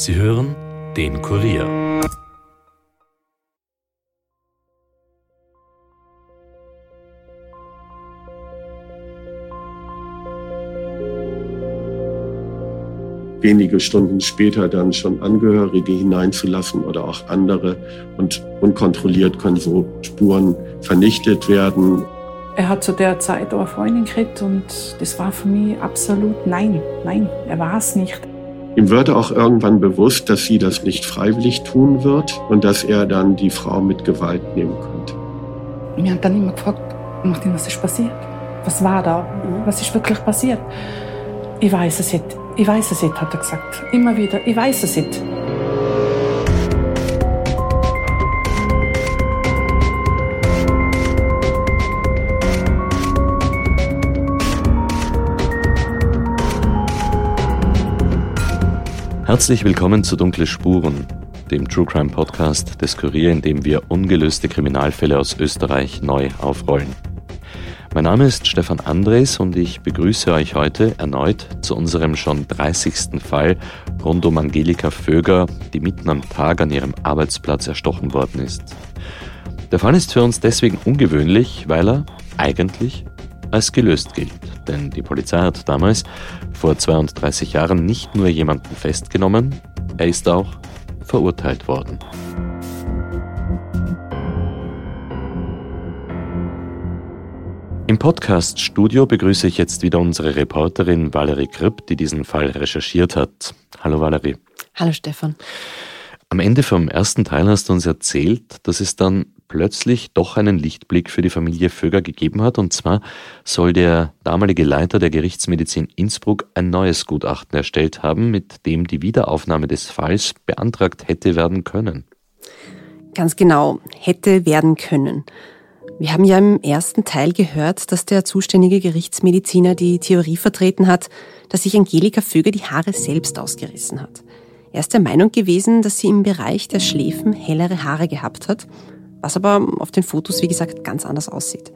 Sie hören den Kurier. wenige Stunden später dann schon Angehörige hineinzulassen oder auch andere. Und unkontrolliert können so Spuren vernichtet werden. Er hat zu der Zeit auch eine Freundin gekriegt und das war für mich absolut nein, nein, er war es nicht. Ihm würde auch irgendwann bewusst, dass sie das nicht freiwillig tun wird und dass er dann die Frau mit Gewalt nehmen könnte. Mir hat dann immer gefragt, Martin, was ist passiert? Was war da? Was ist wirklich passiert? Ich weiß es nicht. Ich weiß es nicht, hat er gesagt. Immer wieder, ich weiß es nicht. Herzlich willkommen zu Dunkle Spuren, dem True Crime Podcast des Kurier, in dem wir ungelöste Kriminalfälle aus Österreich neu aufrollen. Mein Name ist Stefan Andres und ich begrüße euch heute erneut zu unserem schon 30. Fall rund um Angelika Vöger, die mitten am Tag an ihrem Arbeitsplatz erstochen worden ist. Der Fall ist für uns deswegen ungewöhnlich, weil er eigentlich als gelöst gilt. Denn die Polizei hat damals, vor 32 Jahren, nicht nur jemanden festgenommen, er ist auch verurteilt worden. Im Podcast-Studio begrüße ich jetzt wieder unsere Reporterin Valerie Kripp, die diesen Fall recherchiert hat. Hallo Valerie. Hallo Stefan. Am Ende vom ersten Teil hast du uns erzählt, dass es dann plötzlich doch einen Lichtblick für die Familie Vöger gegeben hat. Und zwar soll der damalige Leiter der Gerichtsmedizin Innsbruck ein neues Gutachten erstellt haben, mit dem die Wiederaufnahme des Falls beantragt hätte werden können. Ganz genau, hätte werden können. Wir haben ja im ersten Teil gehört, dass der zuständige Gerichtsmediziner die Theorie vertreten hat, dass sich Angelika Vöger die Haare selbst ausgerissen hat. Er ist der Meinung gewesen, dass sie im Bereich der Schläfen hellere Haare gehabt hat, was aber auf den Fotos, wie gesagt, ganz anders aussieht.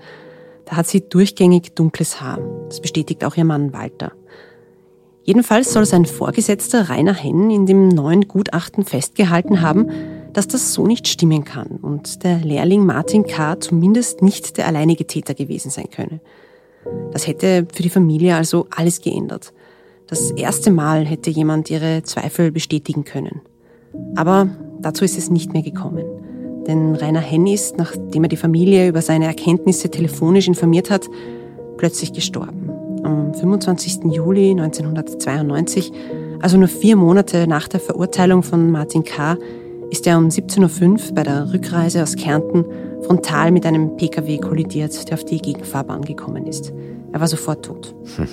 Da hat sie durchgängig dunkles Haar. Das bestätigt auch ihr Mann Walter. Jedenfalls soll sein Vorgesetzter Rainer Henn in dem neuen Gutachten festgehalten haben, dass das so nicht stimmen kann und der Lehrling Martin K. zumindest nicht der alleinige Täter gewesen sein könne. Das hätte für die Familie also alles geändert. Das erste Mal hätte jemand ihre Zweifel bestätigen können. Aber dazu ist es nicht mehr gekommen. Denn Rainer Henn ist, nachdem er die Familie über seine Erkenntnisse telefonisch informiert hat, plötzlich gestorben. Am 25. Juli 1992, also nur vier Monate nach der Verurteilung von Martin K., ist er um 17.05 Uhr bei der Rückreise aus Kärnten frontal mit einem Pkw kollidiert, der auf die Gegenfahrbahn gekommen ist. Er war sofort tot. Hm.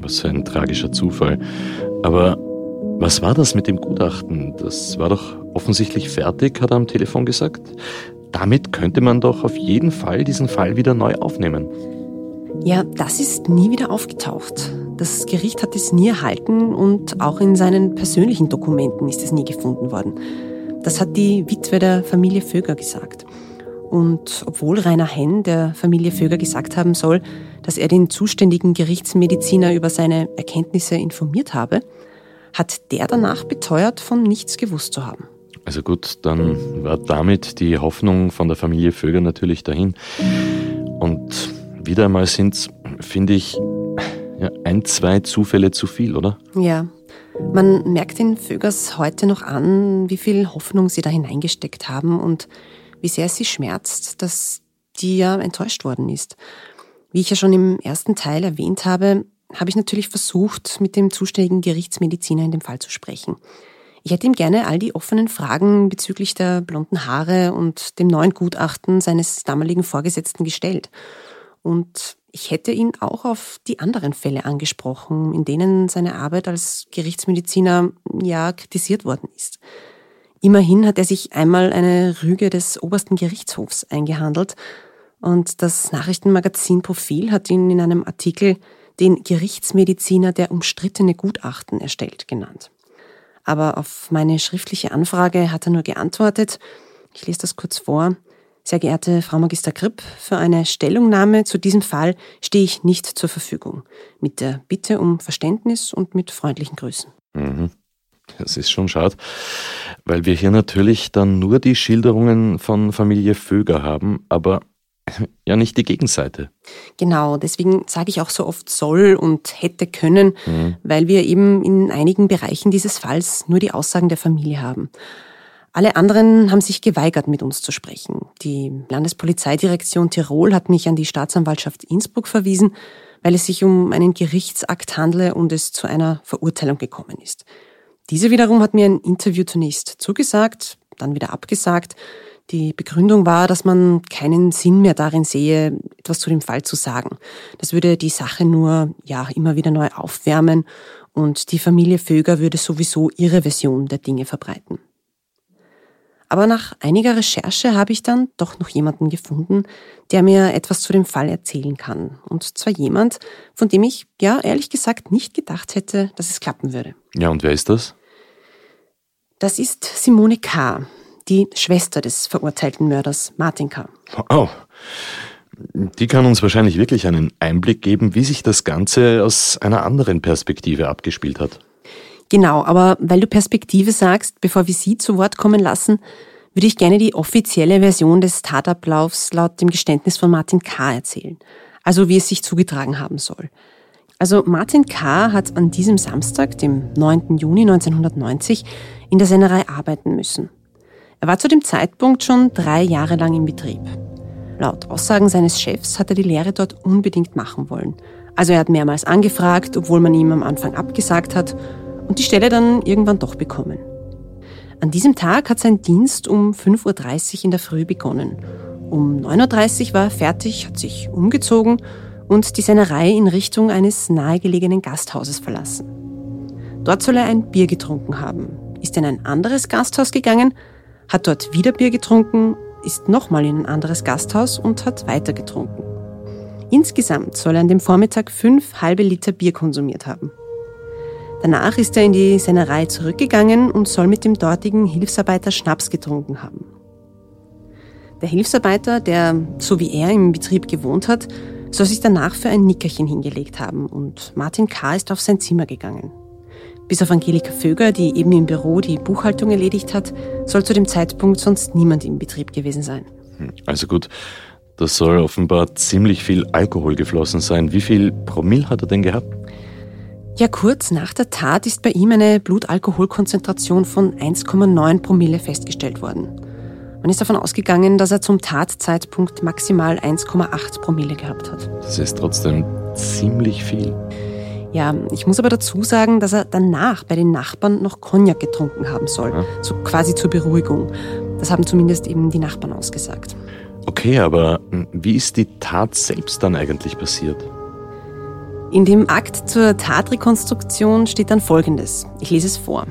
Was für ein tragischer Zufall. Aber was war das mit dem Gutachten? Das war doch offensichtlich fertig, hat er am Telefon gesagt. Damit könnte man doch auf jeden Fall diesen Fall wieder neu aufnehmen. Ja, das ist nie wieder aufgetaucht. Das Gericht hat es nie erhalten und auch in seinen persönlichen Dokumenten ist es nie gefunden worden. Das hat die Witwe der Familie Vöger gesagt. Und obwohl Rainer Henn der Familie Vöger gesagt haben soll, dass er den zuständigen Gerichtsmediziner über seine Erkenntnisse informiert habe, hat der danach beteuert, von nichts gewusst zu haben. Also gut, dann war damit die Hoffnung von der Familie Vöger natürlich dahin. Und wieder einmal sind finde ich, ja, ein, zwei Zufälle zu viel, oder? Ja, man merkt den Vögers heute noch an, wie viel Hoffnung sie da hineingesteckt haben und wie sehr es sie schmerzt, dass die ja enttäuscht worden ist. Wie ich ja schon im ersten Teil erwähnt habe, habe ich natürlich versucht, mit dem zuständigen Gerichtsmediziner in dem Fall zu sprechen. Ich hätte ihm gerne all die offenen Fragen bezüglich der blonden Haare und dem neuen Gutachten seines damaligen Vorgesetzten gestellt. Und ich hätte ihn auch auf die anderen Fälle angesprochen, in denen seine Arbeit als Gerichtsmediziner ja kritisiert worden ist. Immerhin hat er sich einmal eine Rüge des obersten Gerichtshofs eingehandelt und das Nachrichtenmagazin Profil hat ihn in einem Artikel den Gerichtsmediziner der umstrittene Gutachten erstellt genannt. Aber auf meine schriftliche Anfrage hat er nur geantwortet, ich lese das kurz vor, sehr geehrte Frau Magister Kripp, für eine Stellungnahme zu diesem Fall stehe ich nicht zur Verfügung. Mit der Bitte um Verständnis und mit freundlichen Grüßen. Mhm. Das ist schon schade, weil wir hier natürlich dann nur die Schilderungen von Familie Vöger haben, aber ja nicht die Gegenseite. Genau, deswegen sage ich auch so oft soll und hätte können, mhm. weil wir eben in einigen Bereichen dieses Falls nur die Aussagen der Familie haben. Alle anderen haben sich geweigert, mit uns zu sprechen. Die Landespolizeidirektion Tirol hat mich an die Staatsanwaltschaft Innsbruck verwiesen, weil es sich um einen Gerichtsakt handle und es zu einer Verurteilung gekommen ist. Diese wiederum hat mir ein Interview zunächst zugesagt, dann wieder abgesagt. Die Begründung war, dass man keinen Sinn mehr darin sehe, etwas zu dem Fall zu sagen. Das würde die Sache nur, ja, immer wieder neu aufwärmen und die Familie Vöger würde sowieso ihre Version der Dinge verbreiten. Aber nach einiger Recherche habe ich dann doch noch jemanden gefunden, der mir etwas zu dem Fall erzählen kann. Und zwar jemand, von dem ich, ja, ehrlich gesagt nicht gedacht hätte, dass es klappen würde. Ja, und wer ist das? Das ist Simone K., die Schwester des verurteilten Mörders Martin K. Oh, die kann uns wahrscheinlich wirklich einen Einblick geben, wie sich das Ganze aus einer anderen Perspektive abgespielt hat. Genau, aber weil du Perspektive sagst, bevor wir sie zu Wort kommen lassen, würde ich gerne die offizielle Version des Tatablaufs laut dem Geständnis von Martin K. erzählen. Also wie es sich zugetragen haben soll. Also Martin K. hat an diesem Samstag, dem 9. Juni 1990, in der Sennerei arbeiten müssen. Er war zu dem Zeitpunkt schon drei Jahre lang im Betrieb. Laut Aussagen seines Chefs hat er die Lehre dort unbedingt machen wollen. Also er hat mehrmals angefragt, obwohl man ihm am Anfang abgesagt hat und die Stelle dann irgendwann doch bekommen. An diesem Tag hat sein Dienst um 5.30 Uhr in der Früh begonnen. Um 9.30 Uhr war er fertig, hat sich umgezogen und die Sennerei in Richtung eines nahegelegenen Gasthauses verlassen. Dort soll er ein Bier getrunken haben, ist in ein anderes Gasthaus gegangen, hat dort wieder Bier getrunken, ist nochmal in ein anderes Gasthaus und hat weiter getrunken. Insgesamt soll er an dem Vormittag fünf halbe Liter Bier konsumiert haben. Danach ist er in die Sennerei zurückgegangen und soll mit dem dortigen Hilfsarbeiter Schnaps getrunken haben. Der Hilfsarbeiter, der so wie er im Betrieb gewohnt hat, soll sich danach für ein Nickerchen hingelegt haben und Martin K. ist auf sein Zimmer gegangen. Bis auf Angelika Vöger, die eben im Büro die Buchhaltung erledigt hat, soll zu dem Zeitpunkt sonst niemand im Betrieb gewesen sein. Hm, also gut, das soll offenbar ziemlich viel Alkohol geflossen sein. Wie viel Promille hat er denn gehabt? Ja, kurz nach der Tat ist bei ihm eine Blutalkoholkonzentration von 1,9 Promille festgestellt worden. Man ist davon ausgegangen, dass er zum Tatzeitpunkt maximal 1,8 Promille gehabt hat. Das ist trotzdem ziemlich viel. Ja, ich muss aber dazu sagen, dass er danach bei den Nachbarn noch Cognac getrunken haben soll. Ja. So quasi zur Beruhigung. Das haben zumindest eben die Nachbarn ausgesagt. Okay, aber wie ist die Tat selbst dann eigentlich passiert? In dem Akt zur Tatrekonstruktion steht dann Folgendes. Ich lese es vor.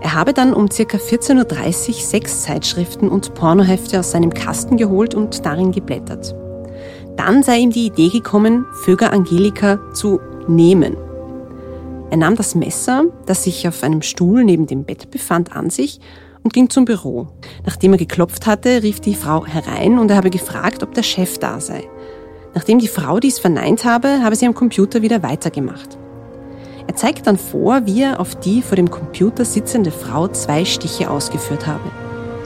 Er habe dann um ca. 14.30 Uhr sechs Zeitschriften und Pornohefte aus seinem Kasten geholt und darin geblättert. Dann sei ihm die Idee gekommen, Vöger Angelika zu nehmen. Er nahm das Messer, das sich auf einem Stuhl neben dem Bett befand, an sich und ging zum Büro. Nachdem er geklopft hatte, rief die Frau herein und er habe gefragt, ob der Chef da sei. Nachdem die Frau dies verneint habe, habe sie am Computer wieder weitergemacht. Er zeigt dann vor, wie er auf die vor dem Computer sitzende Frau zwei Stiche ausgeführt habe.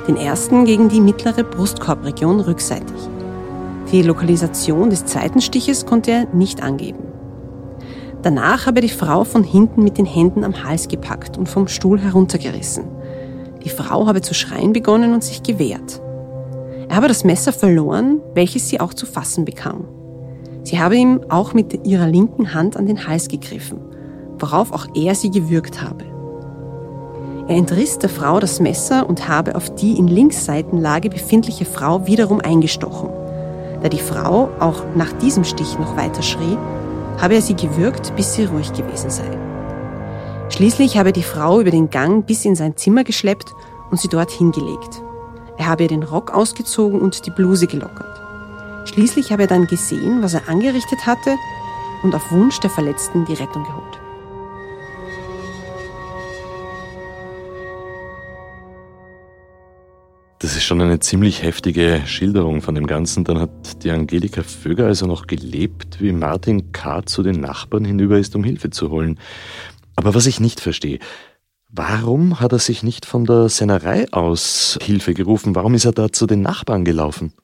Den ersten gegen die mittlere Brustkorbregion rückseitig. Die Lokalisation des zweiten Stiches konnte er nicht angeben. Danach habe die Frau von hinten mit den Händen am Hals gepackt und vom Stuhl heruntergerissen. Die Frau habe zu schreien begonnen und sich gewehrt. Er habe das Messer verloren, welches sie auch zu fassen bekam. Sie habe ihm auch mit ihrer linken Hand an den Hals gegriffen, worauf auch er sie gewürgt habe. Er entriss der Frau das Messer und habe auf die in Linksseitenlage befindliche Frau wiederum eingestochen. Da die Frau auch nach diesem Stich noch weiter schrie, habe er sie gewürgt, bis sie ruhig gewesen sei. Schließlich habe die Frau über den Gang bis in sein Zimmer geschleppt und sie dort hingelegt. Er habe ihr den Rock ausgezogen und die Bluse gelockert. Schließlich habe er dann gesehen, was er angerichtet hatte und auf Wunsch der Verletzten die Rettung geholt. Schon eine ziemlich heftige Schilderung von dem Ganzen. Dann hat die Angelika Vöger also noch gelebt, wie Martin K. zu den Nachbarn hinüber ist, um Hilfe zu holen. Aber was ich nicht verstehe, Warum hat er sich nicht von der Sennerei aus Hilfe gerufen? Warum ist er da zu den Nachbarn gelaufen?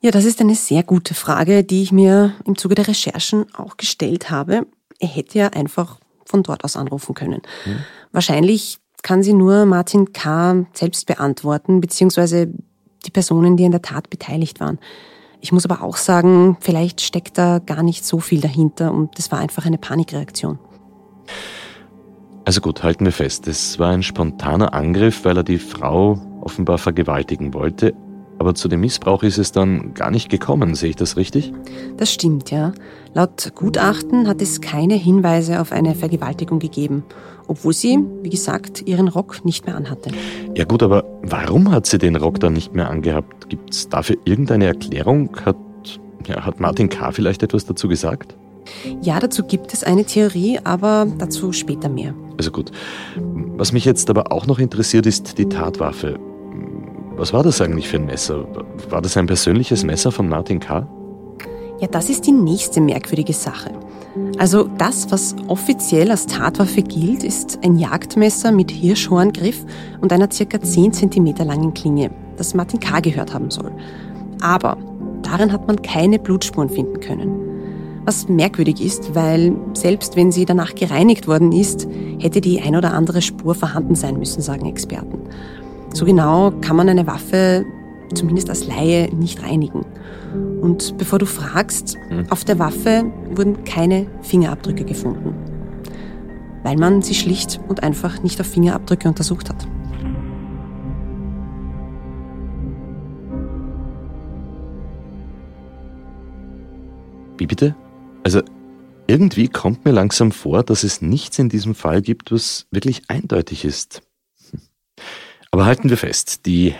Ja, das ist eine sehr gute Frage, die ich mir im Zuge der Recherchen auch gestellt habe. Er hätte ja einfach von dort aus anrufen können. Hm. Wahrscheinlich kann sie nur Martin K. selbst beantworten, beziehungsweise die Personen, die an der Tat beteiligt waren. Ich muss aber auch sagen, vielleicht steckt da gar nicht so viel dahinter und das war einfach eine Panikreaktion. Also gut, halten wir fest, es war ein spontaner Angriff, weil er die Frau offenbar vergewaltigen wollte. Aber zu dem Missbrauch ist es dann gar nicht gekommen, sehe ich das richtig? Das stimmt, ja. Laut Gutachten hat es keine Hinweise auf eine Vergewaltigung gegeben, obwohl sie, wie gesagt, ihren Rock nicht mehr anhatte. Ja gut, aber warum hat sie den Rock dann nicht mehr angehabt? Gibt es dafür irgendeine Erklärung? Hat, ja, hat Martin K. vielleicht etwas dazu gesagt? Ja, dazu gibt es eine Theorie, aber dazu später mehr. Also gut. Was mich jetzt aber auch noch interessiert, ist die Tatwaffe. Was war das eigentlich für ein Messer? War das ein persönliches Messer von Martin K.? Ja, das ist die nächste merkwürdige Sache. Also das, was offiziell als Tatwaffe gilt, ist ein Jagdmesser mit Hirschhorngriff und einer circa 10 cm langen Klinge, das Martin K. gehört haben soll. Aber darin hat man keine Blutspuren finden können. Was merkwürdig ist, weil selbst wenn sie danach gereinigt worden ist, hätte die ein oder andere Spur vorhanden sein müssen, sagen Experten. So genau kann man eine Waffe zumindest als Laie nicht reinigen. Und bevor du fragst, hm. auf der Waffe wurden keine Fingerabdrücke gefunden, weil man sie schlicht und einfach nicht auf Fingerabdrücke untersucht hat. Wie bitte? Also irgendwie kommt mir langsam vor, dass es nichts in diesem Fall gibt, was wirklich eindeutig ist. Hm. Aber halten wir fest, die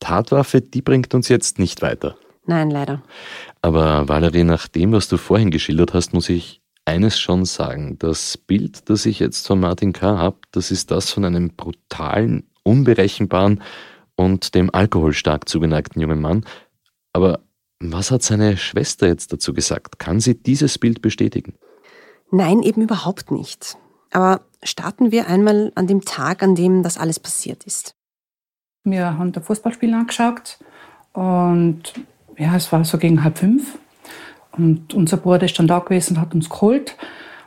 Tatwaffe, die bringt uns jetzt nicht weiter. Nein, leider. Aber Valerie, nach dem, was du vorhin geschildert hast, muss ich eines schon sagen. Das Bild, das ich jetzt von Martin K. habe, das ist das von einem brutalen, unberechenbaren und dem Alkohol stark zugeneigten jungen Mann. Aber was hat seine Schwester jetzt dazu gesagt? Kann sie dieses Bild bestätigen? Nein, eben überhaupt nicht. Aber starten wir einmal an dem Tag, an dem das alles passiert ist. Wir haben das Fußballspiel angeschaut und ja, es war so gegen halb fünf. Und unser Bruder ist dann da gewesen und hat uns geholt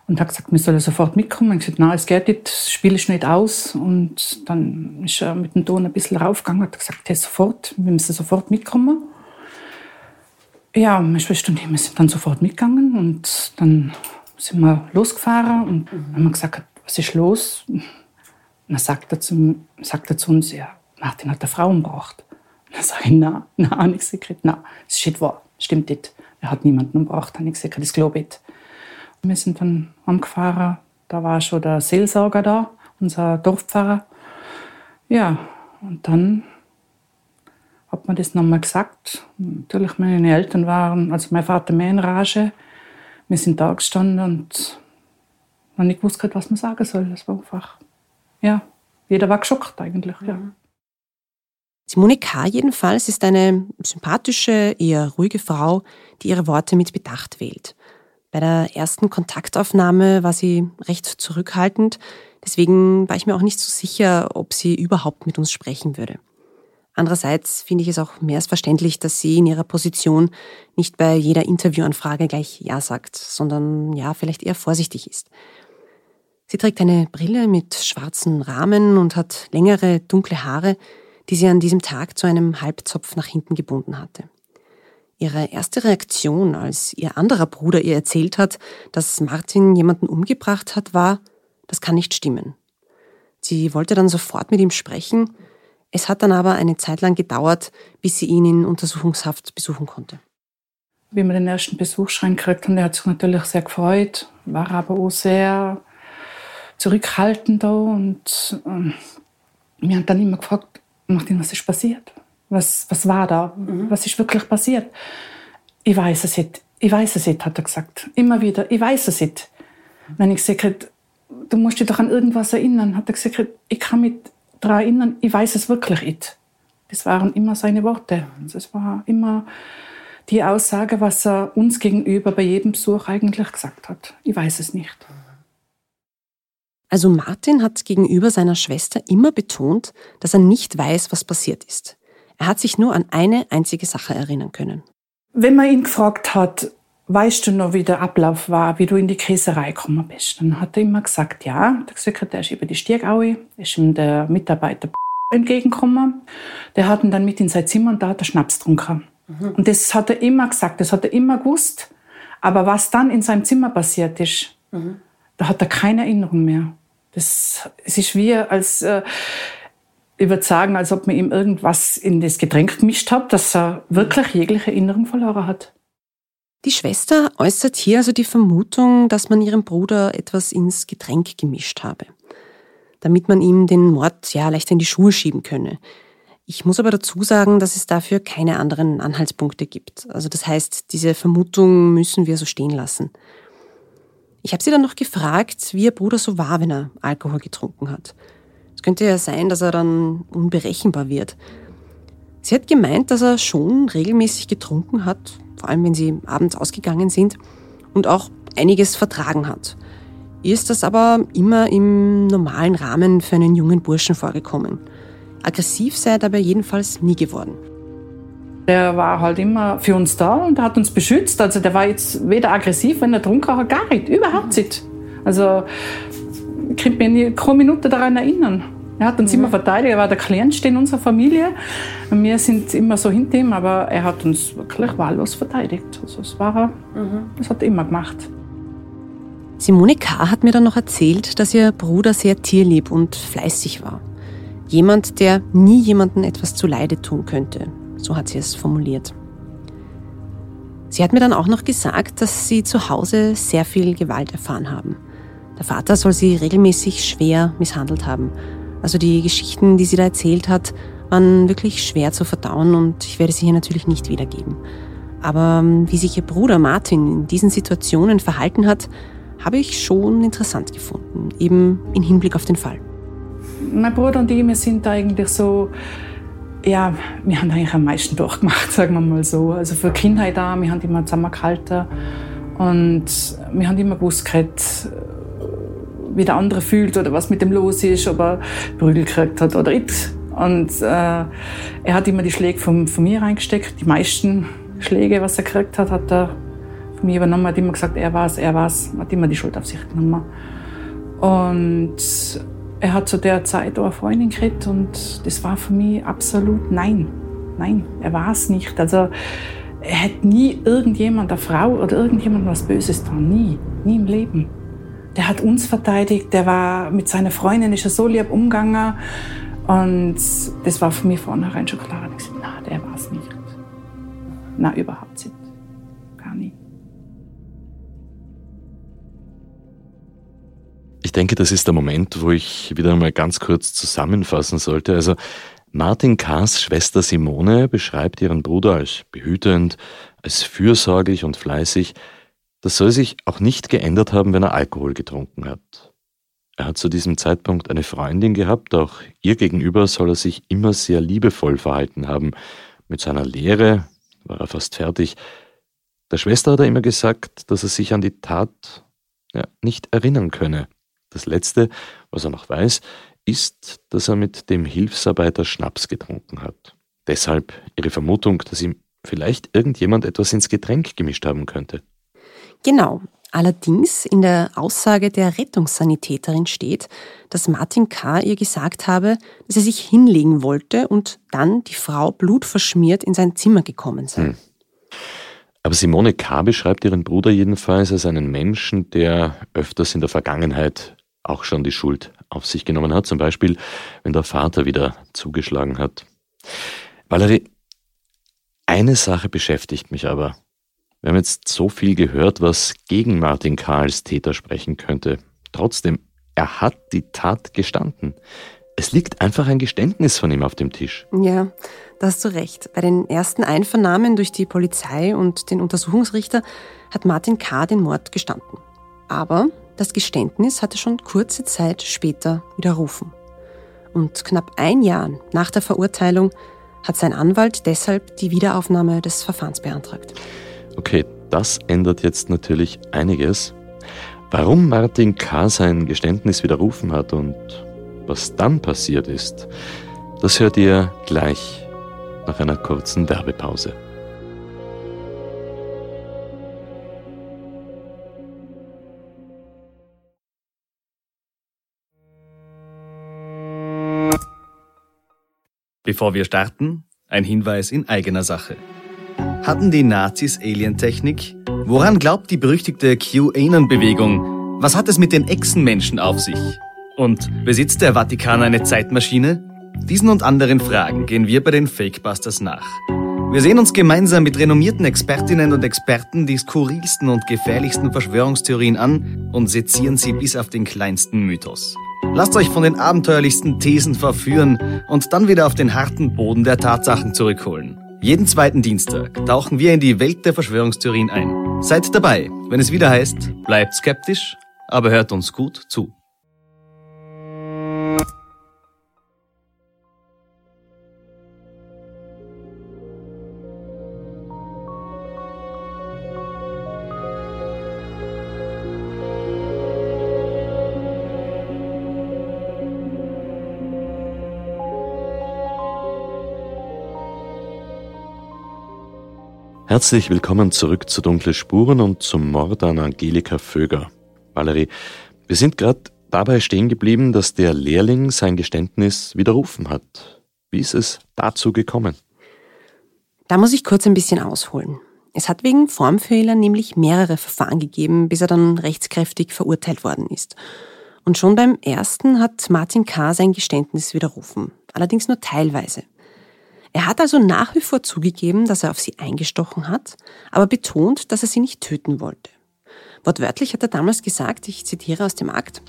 und hat gesagt, wir sollen sofort mitkommen. Ich habe gesagt, nein, es geht nicht, das Spiel ist nicht aus. Und dann ist er mit dem Ton ein bisschen raufgegangen und hat gesagt, hey, sofort, wir müssen sofort mitkommen. Ja, meine Schwester und ich wir sind dann sofort mitgegangen und dann sind wir losgefahren und mhm. haben gesagt, was ist los? Und dann sagt er zu, sagt er zu uns, ja, Martin hat eine Frau umgebracht. Dann sage ich, nein, nein, ich gesagt, nein, das ist nicht wahr, stimmt nicht. Er hat niemanden umgebracht, habe ich gesagt, das glaube ich nicht. Wir sind dann angefahren, da war schon der Seelsorger da, unser Dorfpfarrer. Ja, und dann hat man das nochmal gesagt. Natürlich, meine Eltern waren, also mein Vater mehr in Rage. Wir sind da gestanden und man nicht gewusst, was man sagen soll. Das war einfach, ja, jeder war geschockt eigentlich, ja. Simone K. jedenfalls ist eine sympathische, eher ruhige Frau, die ihre Worte mit Bedacht wählt. Bei der ersten Kontaktaufnahme war sie recht zurückhaltend, deswegen war ich mir auch nicht so sicher, ob sie überhaupt mit uns sprechen würde. Andererseits finde ich es auch mehr als verständlich, dass sie in ihrer Position nicht bei jeder Interviewanfrage gleich Ja sagt, sondern ja, vielleicht eher vorsichtig ist. Sie trägt eine Brille mit schwarzen Rahmen und hat längere, dunkle Haare, die sie an diesem Tag zu einem Halbzopf nach hinten gebunden hatte. Ihre erste Reaktion, als ihr anderer Bruder ihr erzählt hat, dass Martin jemanden umgebracht hat, war, das kann nicht stimmen. Sie wollte dann sofort mit ihm sprechen, es hat dann aber eine Zeit lang gedauert, bis sie ihn in Untersuchungshaft besuchen konnte. Wie wir den ersten Besuchsschein gekriegt haben, der hat sich natürlich sehr gefreut, war aber auch sehr zurückhaltend da und ähm, wir haben dann immer gefragt, Martin, was ist passiert? Was, was war da? Mhm. Was ist wirklich passiert? Ich weiß es nicht. Ich weiß es nicht, hat er gesagt. Immer wieder, ich weiß es nicht. Wenn ich gesagt du musst dich doch an irgendwas erinnern, hat er gesagt, ich kann mich daran erinnern, ich weiß es wirklich nicht. Das waren immer seine Worte. Das war immer die Aussage, was er uns gegenüber bei jedem Besuch eigentlich gesagt hat. Ich weiß es nicht. Also Martin hat gegenüber seiner Schwester immer betont, dass er nicht weiß, was passiert ist. Er hat sich nur an eine einzige Sache erinnern können. Wenn man ihn gefragt hat, weißt du noch, wie der Ablauf war, wie du in die Käserei gekommen bist, dann hat er immer gesagt, ja, der Sekretär ist über die Stiergaue, ist ihm der Mitarbeiter entgegengekommen. Der hat ihn dann mit in sein Zimmer und da hat er Schnaps getrunken. Mhm. Und das hat er immer gesagt, das hat er immer gewusst. Aber was dann in seinem Zimmer passiert ist, mhm. da hat er keine Erinnerung mehr. Das, es ist wie, als, äh, ich würde sagen, als ob man ihm irgendwas in das Getränk gemischt hat, dass er wirklich jegliche Erinnerung verloren hat. Die Schwester äußert hier also die Vermutung, dass man ihrem Bruder etwas ins Getränk gemischt habe, damit man ihm den Mord ja leicht in die Schuhe schieben könne. Ich muss aber dazu sagen, dass es dafür keine anderen Anhaltspunkte gibt. Also das heißt, diese Vermutung müssen wir so stehen lassen. Ich habe sie dann noch gefragt, wie ihr Bruder so war, wenn er Alkohol getrunken hat. Es könnte ja sein, dass er dann unberechenbar wird. Sie hat gemeint, dass er schon regelmäßig getrunken hat, vor allem wenn sie abends ausgegangen sind, und auch einiges vertragen hat. Ihr ist das aber immer im normalen Rahmen für einen jungen Burschen vorgekommen. Aggressiv sei er dabei jedenfalls nie geworden. Der war halt immer für uns da und hat uns beschützt. Also der war jetzt weder aggressiv, wenn er trunken hat, gar nicht. Überhaupt nicht. Also ich kann mich keine Minute daran erinnern. Er hat uns mhm. immer verteidigt. Er war der Kleinste in unserer Familie. Wir sind immer so hinter ihm, aber er hat uns wirklich wahllos verteidigt. Also das, war er, mhm. das hat er immer gemacht. Simone K. hat mir dann noch erzählt, dass ihr Bruder sehr tierlieb und fleißig war. Jemand, der nie jemandem etwas zuleide tun könnte. So hat sie es formuliert. Sie hat mir dann auch noch gesagt, dass sie zu Hause sehr viel Gewalt erfahren haben. Der Vater soll sie regelmäßig schwer misshandelt haben also die Geschichten, die sie da erzählt hat, waren wirklich schwer zu verdauen und ich werde sie hier natürlich nicht wiedergeben. Aber ähm, wie sich ihr Bruder Martin in diesen Situationen verhalten hat, habe ich schon interessant gefunden, eben im Hinblick auf den Fall. Mein Bruder und ich, wir sind eigentlich so, ja, wir haben eigentlich am meisten durchgemacht, sagen wir mal so. Also für Kindheit da, wir haben immer zusammengehalten und wir haben immer gewusst, wie der andere fühlt oder was mit dem los ist, ob er Prügel gekriegt hat oder nicht. Und äh, er hat immer die Schläge von, von mir reingesteckt. Die meisten Schläge, was er gekriegt hat, hat er von mir übernommen. Hat immer gesagt, er war's, er war's. Hat immer die Schuld auf sich genommen. Und er hat zu der Zeit auch eine Freundin gekriegt und das war für mich absolut nein. Nein, er war es nicht. Also er hat nie irgendjemand, eine Frau oder irgendjemand was Böses getan. Nie. Nie im Leben der hat uns verteidigt, der war mit seiner Freundin, ist er so lieb umgegangen. Und das war für mich vornherein schon klar. Ich gesagt, na, der war es nicht. Na, überhaupt nicht. Gar nicht. Ich denke, das ist der Moment, wo ich wieder mal ganz kurz zusammenfassen sollte. Also Martin K.'s Schwester Simone beschreibt ihren Bruder als behütend, als fürsorglich und fleißig. Das soll sich auch nicht geändert haben, wenn er Alkohol getrunken hat. Er hat zu diesem Zeitpunkt eine Freundin gehabt, auch ihr gegenüber soll er sich immer sehr liebevoll verhalten haben. Mit seiner Lehre war er fast fertig. Der Schwester hat er immer gesagt, dass er sich an die Tat ja, nicht erinnern könne. Das Letzte, was er noch weiß, ist, dass er mit dem Hilfsarbeiter Schnaps getrunken hat. Deshalb ihre Vermutung, dass ihm vielleicht irgendjemand etwas ins Getränk gemischt haben könnte. Genau. Allerdings in der Aussage der Rettungssanitäterin steht, dass Martin K. ihr gesagt habe, dass er sich hinlegen wollte und dann die Frau blutverschmiert in sein Zimmer gekommen sei. Hm. Aber Simone K. beschreibt ihren Bruder jedenfalls als einen Menschen, der öfters in der Vergangenheit auch schon die Schuld auf sich genommen hat, zum Beispiel wenn der Vater wieder zugeschlagen hat. Valerie, eine Sache beschäftigt mich aber. Wir haben jetzt so viel gehört, was gegen Martin K. als Täter sprechen könnte. Trotzdem, er hat die Tat gestanden. Es liegt einfach ein Geständnis von ihm auf dem Tisch. Ja, da hast du recht. Bei den ersten Einvernahmen durch die Polizei und den Untersuchungsrichter hat Martin K. den Mord gestanden. Aber das Geständnis hatte schon kurze Zeit später widerrufen. Und knapp ein Jahr nach der Verurteilung hat sein Anwalt deshalb die Wiederaufnahme des Verfahrens beantragt. Okay, das ändert jetzt natürlich einiges. Warum Martin K. sein Geständnis widerrufen hat und was dann passiert ist, das hört ihr gleich nach einer kurzen Werbepause. Bevor wir starten, ein Hinweis in eigener Sache. Hatten die Nazis Alientechnik? Woran glaubt die berüchtigte QAnon-Bewegung? Was hat es mit den Echsenmenschen auf sich? Und besitzt der Vatikan eine Zeitmaschine? Diesen und anderen Fragen gehen wir bei den Fakebusters nach. Wir sehen uns gemeinsam mit renommierten Expertinnen und Experten die skurrilsten und gefährlichsten Verschwörungstheorien an und sezieren sie bis auf den kleinsten Mythos. Lasst euch von den abenteuerlichsten Thesen verführen und dann wieder auf den harten Boden der Tatsachen zurückholen. Jeden zweiten Dienstag tauchen wir in die Welt der Verschwörungstheorien ein. Seid dabei, wenn es wieder heißt, bleibt skeptisch, aber hört uns gut zu. Herzlich willkommen zurück zu Dunkle Spuren und zum Mord an Angelika Vöger. Valerie, wir sind gerade dabei stehen geblieben, dass der Lehrling sein Geständnis widerrufen hat. Wie ist es dazu gekommen? Da muss ich kurz ein bisschen ausholen. Es hat wegen Formfehler nämlich mehrere Verfahren gegeben, bis er dann rechtskräftig verurteilt worden ist. Und schon beim ersten hat Martin K. sein Geständnis widerrufen, allerdings nur teilweise. Er hat also nach wie vor zugegeben, dass er auf sie eingestochen hat, aber betont, dass er sie nicht töten wollte. Wortwörtlich hat er damals gesagt, ich zitiere aus dem Akt,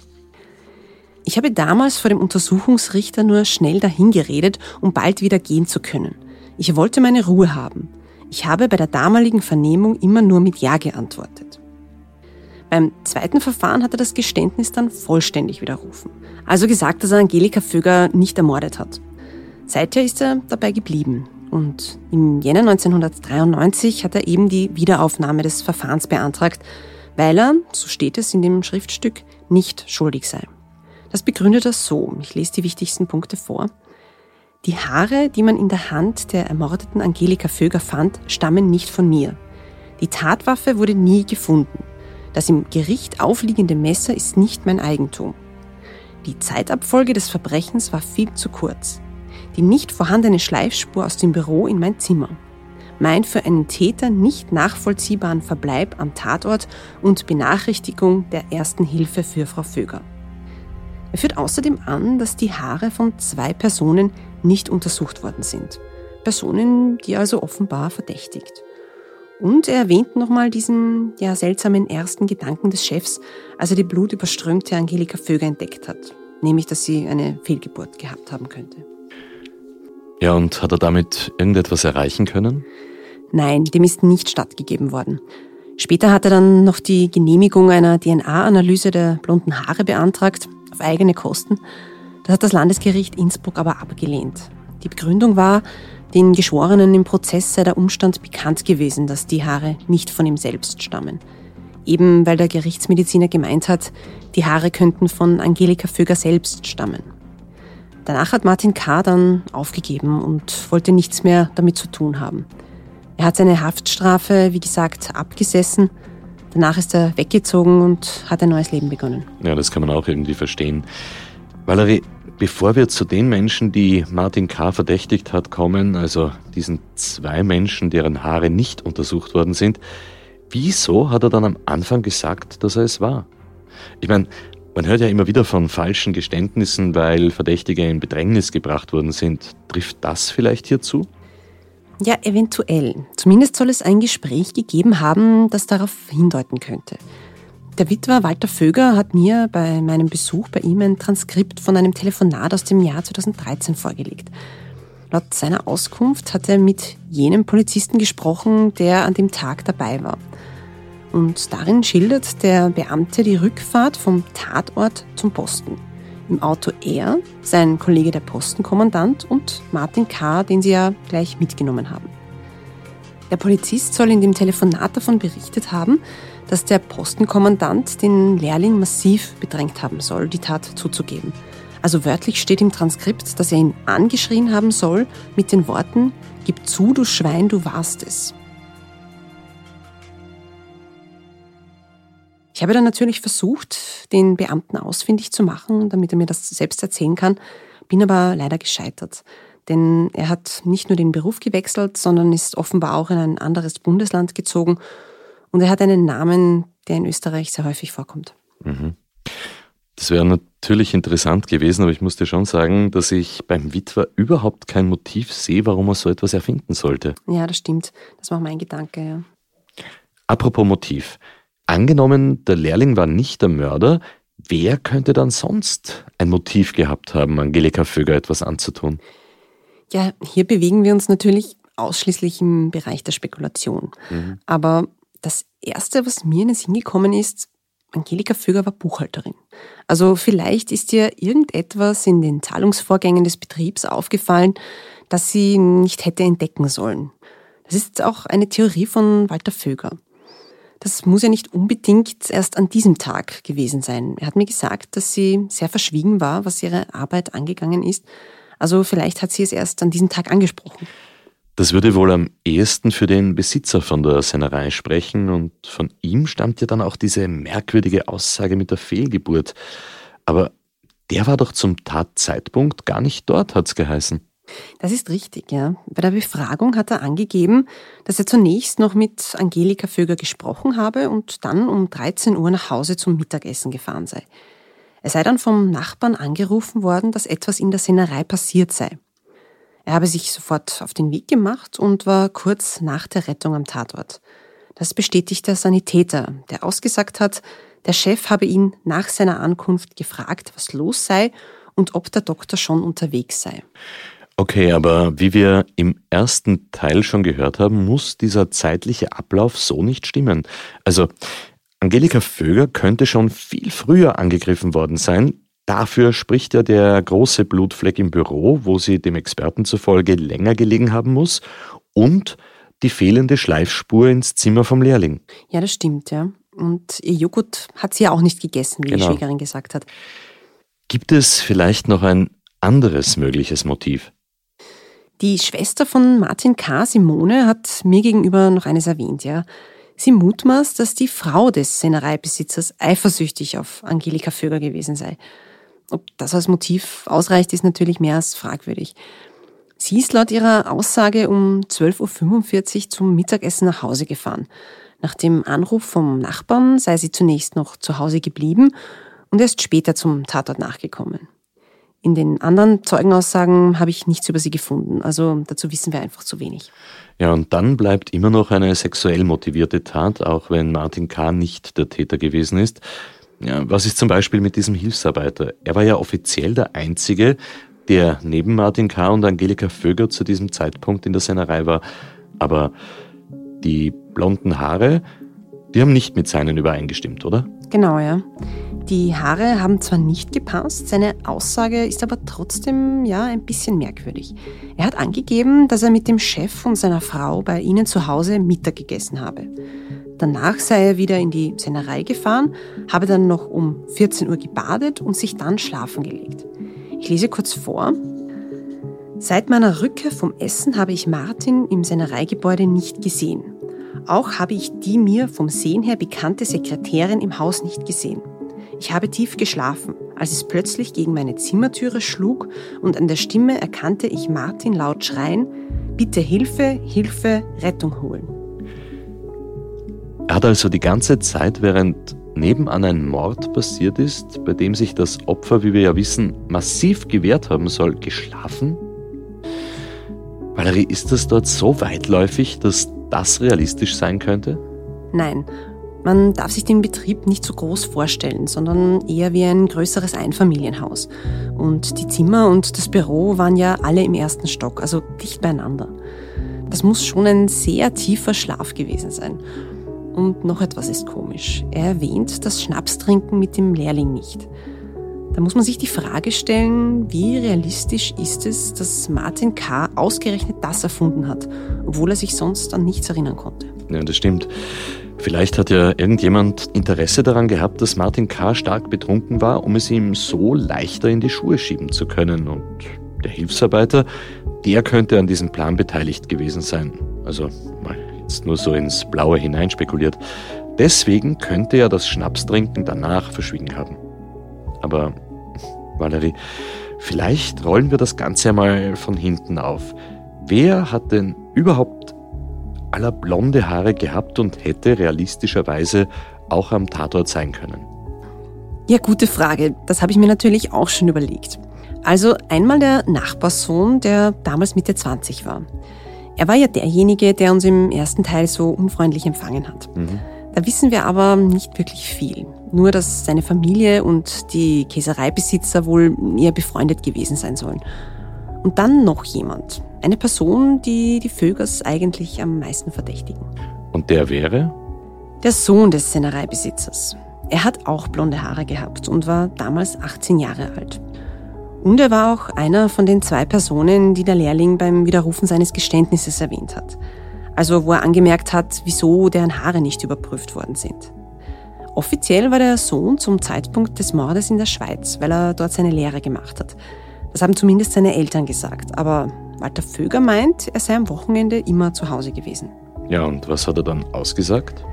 ich habe damals vor dem Untersuchungsrichter nur schnell dahingeredet, um bald wieder gehen zu können. Ich wollte meine Ruhe haben. Ich habe bei der damaligen Vernehmung immer nur mit Ja geantwortet. Beim zweiten Verfahren hat er das Geständnis dann vollständig widerrufen. Also gesagt, dass er Angelika Vöger nicht ermordet hat. Seither ist er dabei geblieben und im Jänner 1993 hat er eben die Wiederaufnahme des Verfahrens beantragt, weil er, so steht es in dem Schriftstück, nicht schuldig sei. Das begründet er so, ich lese die wichtigsten Punkte vor. Die Haare, die man in der Hand der ermordeten Angelika Vöger fand, stammen nicht von mir. Die Tatwaffe wurde nie gefunden. Das im Gericht aufliegende Messer ist nicht mein Eigentum. Die Zeitabfolge des Verbrechens war viel zu kurz die nicht vorhandene Schleifspur aus dem Büro in mein Zimmer. Mein für einen Täter nicht nachvollziehbaren Verbleib am Tatort und Benachrichtigung der ersten Hilfe für Frau Vöger. Er führt außerdem an, dass die Haare von zwei Personen nicht untersucht worden sind. Personen, die also offenbar verdächtigt. Und er erwähnt nochmal diesen ja, seltsamen ersten Gedanken des Chefs, als er die blutüberströmte Angelika Vöger entdeckt hat. Nämlich, dass sie eine Fehlgeburt gehabt haben könnte. Ja, und hat er damit irgendetwas erreichen können? Nein, dem ist nicht stattgegeben worden. Später hat er dann noch die Genehmigung einer DNA-Analyse der blonden Haare beantragt, auf eigene Kosten. Das hat das Landesgericht Innsbruck aber abgelehnt. Die Begründung war, den Geschworenen im Prozess sei der Umstand bekannt gewesen, dass die Haare nicht von ihm selbst stammen. Eben weil der Gerichtsmediziner gemeint hat, die Haare könnten von Angelika Vöger selbst stammen. Danach hat Martin K. dann aufgegeben und wollte nichts mehr damit zu tun haben. Er hat seine Haftstrafe, wie gesagt, abgesessen. Danach ist er weggezogen und hat ein neues Leben begonnen. Ja, das kann man auch irgendwie verstehen. Valerie, bevor wir zu den Menschen, die Martin K. verdächtigt hat, kommen, also diesen zwei Menschen, deren Haare nicht untersucht worden sind, wieso hat er dann am Anfang gesagt, dass er es war? Ich meine, man hört ja immer wieder von falschen Geständnissen, weil Verdächtige in Bedrängnis gebracht worden sind. Trifft das vielleicht hierzu? Ja, eventuell. Zumindest soll es ein Gespräch gegeben haben, das darauf hindeuten könnte. Der Witwer Walter Vöger hat mir bei meinem Besuch bei ihm ein Transkript von einem Telefonat aus dem Jahr 2013 vorgelegt. Laut seiner Auskunft hat er mit jenem Polizisten gesprochen, der an dem Tag dabei war. Und darin schildert der Beamte die Rückfahrt vom Tatort zum Posten. Im Auto er, sein Kollege der Postenkommandant und Martin K., den sie ja gleich mitgenommen haben. Der Polizist soll in dem Telefonat davon berichtet haben, dass der Postenkommandant den Lehrling massiv bedrängt haben soll, die Tat zuzugeben. Also wörtlich steht im Transkript, dass er ihn angeschrien haben soll mit den Worten, Gib zu, du Schwein, du warst es. Ich habe dann natürlich versucht, den Beamten ausfindig zu machen, damit er mir das selbst erzählen kann, bin aber leider gescheitert. Denn er hat nicht nur den Beruf gewechselt, sondern ist offenbar auch in ein anderes Bundesland gezogen und er hat einen Namen, der in Österreich sehr häufig vorkommt. Mhm. Das wäre natürlich interessant gewesen, aber ich musste schon sagen, dass ich beim Witwer überhaupt kein Motiv sehe, warum er so etwas erfinden sollte. Ja, das stimmt. Das war mein Gedanke, ja. Apropos Motiv. Angenommen, der Lehrling war nicht der Mörder, wer könnte dann sonst ein Motiv gehabt haben, Angelika Vöger etwas anzutun? Ja, hier bewegen wir uns natürlich ausschließlich im Bereich der Spekulation. Mhm. Aber das Erste, was mir in den Sinn gekommen ist, Angelika Vöger war Buchhalterin. Also vielleicht ist ihr irgendetwas in den Zahlungsvorgängen des Betriebs aufgefallen, das sie nicht hätte entdecken sollen. Das ist auch eine Theorie von Walter Vöger. Das muss ja nicht unbedingt erst an diesem Tag gewesen sein. Er hat mir gesagt, dass sie sehr verschwiegen war, was ihre Arbeit angegangen ist. Also vielleicht hat sie es erst an diesem Tag angesprochen. Das würde wohl am ehesten für den Besitzer von der Sennerei sprechen und von ihm stammt ja dann auch diese merkwürdige Aussage mit der Fehlgeburt. Aber der war doch zum Tatzeitpunkt gar nicht dort, hat's geheißen. Das ist richtig, ja. Bei der Befragung hat er angegeben, dass er zunächst noch mit Angelika Vöger gesprochen habe und dann um 13 Uhr nach Hause zum Mittagessen gefahren sei. Er sei dann vom Nachbarn angerufen worden, dass etwas in der Sennerei passiert sei. Er habe sich sofort auf den Weg gemacht und war kurz nach der Rettung am Tatort. Das bestätigt der Sanitäter, der ausgesagt hat, der Chef habe ihn nach seiner Ankunft gefragt, was los sei und ob der Doktor schon unterwegs sei. Okay, aber wie wir im ersten Teil schon gehört haben, muss dieser zeitliche Ablauf so nicht stimmen. Also, Angelika Vöger könnte schon viel früher angegriffen worden sein, Dafür spricht ja der große Blutfleck im Büro, wo sie dem Experten zufolge länger gelegen haben muss, und die fehlende Schleifspur ins Zimmer vom Lehrling. Ja, das stimmt, ja. Und ihr Joghurt hat sie ja auch nicht gegessen, wie genau. die Schwägerin gesagt hat. Gibt es vielleicht noch ein anderes mögliches Motiv? Die Schwester von Martin K., Simone, hat mir gegenüber noch eines erwähnt, ja. Sie mutmaßt, dass die Frau des Sennereibesitzers eifersüchtig auf Angelika Vöger gewesen sei. Ob das als Motiv ausreicht, ist natürlich mehr als fragwürdig. Sie ist laut ihrer Aussage um 12.45 Uhr zum Mittagessen nach Hause gefahren. Nach dem Anruf vom Nachbarn sei sie zunächst noch zu Hause geblieben und erst später zum Tatort nachgekommen. In den anderen Zeugenaussagen habe ich nichts über sie gefunden, also dazu wissen wir einfach zu wenig. Ja, und dann bleibt immer noch eine sexuell motivierte Tat, auch wenn Martin K. nicht der Täter gewesen ist. Ja, was ist zum Beispiel mit diesem Hilfsarbeiter? Er war ja offiziell der Einzige, der neben Martin K. und Angelika Vöger zu diesem Zeitpunkt in der Sennerei war. Aber die blonden Haare, die haben nicht mit seinen übereingestimmt, oder? Genau, ja. Die Haare haben zwar nicht gepasst, seine Aussage ist aber trotzdem ja ein bisschen merkwürdig. Er hat angegeben, dass er mit dem Chef und seiner Frau bei ihnen zu Hause Mittag gegessen habe. Danach sei er wieder in die Sennerei gefahren, habe dann noch um 14 Uhr gebadet und sich dann schlafen gelegt. Ich lese kurz vor. Seit meiner Rückkehr vom Essen habe ich Martin im Sennereigebäude nicht gesehen. Auch habe ich die mir vom Sehen her bekannte Sekretärin im Haus nicht gesehen. Ich habe tief geschlafen, als es plötzlich gegen meine Zimmertüre schlug und an der Stimme erkannte ich Martin laut schreien, bitte Hilfe, Hilfe, Rettung holen. Er hat also die ganze Zeit, während nebenan ein Mord passiert ist, bei dem sich das Opfer, wie wir ja wissen, massiv gewehrt haben soll, geschlafen? Valerie, ist das dort so weitläufig, dass das realistisch sein könnte? Nein, man darf sich den Betrieb nicht so groß vorstellen, sondern eher wie ein größeres Einfamilienhaus. Und die Zimmer und das Büro waren ja alle im ersten Stock, also dicht beieinander. Das muss schon ein sehr tiefer Schlaf gewesen sein. Und noch etwas ist komisch. Er erwähnt das Schnapstrinken mit dem Lehrling nicht. Da muss man sich die Frage stellen, wie realistisch ist es, dass Martin K. ausgerechnet das erfunden hat, obwohl er sich sonst an nichts erinnern konnte. Ja, das stimmt. Vielleicht hat ja irgendjemand Interesse daran gehabt, dass Martin K. stark betrunken war, um es ihm so leichter in die Schuhe schieben zu können. Und der Hilfsarbeiter, der könnte an diesem Plan beteiligt gewesen sein. Also mal jetzt nur so ins Blaue hineinspekuliert. Deswegen könnte er das Schnapstrinken danach verschwiegen haben. Aber, Valerie, vielleicht rollen wir das Ganze einmal von hinten auf. Wer hat denn überhaupt aller blonde Haare gehabt und hätte realistischerweise auch am Tatort sein können? Ja, gute Frage. Das habe ich mir natürlich auch schon überlegt. Also einmal der Nachbarssohn, der damals Mitte 20 war. Er war ja derjenige, der uns im ersten Teil so unfreundlich empfangen hat. Mhm. Da wissen wir aber nicht wirklich viel. Nur, dass seine Familie und die Käsereibesitzer wohl eher befreundet gewesen sein sollen. Und dann noch jemand. Eine Person, die die Vögers eigentlich am meisten verdächtigen. Und der wäre? Der Sohn des Sennereibesitzers. Er hat auch blonde Haare gehabt und war damals 18 Jahre alt. Und er war auch einer von den zwei Personen, die der Lehrling beim Widerrufen seines Geständnisses erwähnt hat. Also wo er angemerkt hat, wieso deren Haare nicht überprüft worden sind. Offiziell war der Sohn zum Zeitpunkt des Mordes in der Schweiz, weil er dort seine Lehre gemacht hat. Das haben zumindest seine Eltern gesagt. Aber Walter Vöger meint, er sei am Wochenende immer zu Hause gewesen. Ja, und was hat er dann ausgesagt?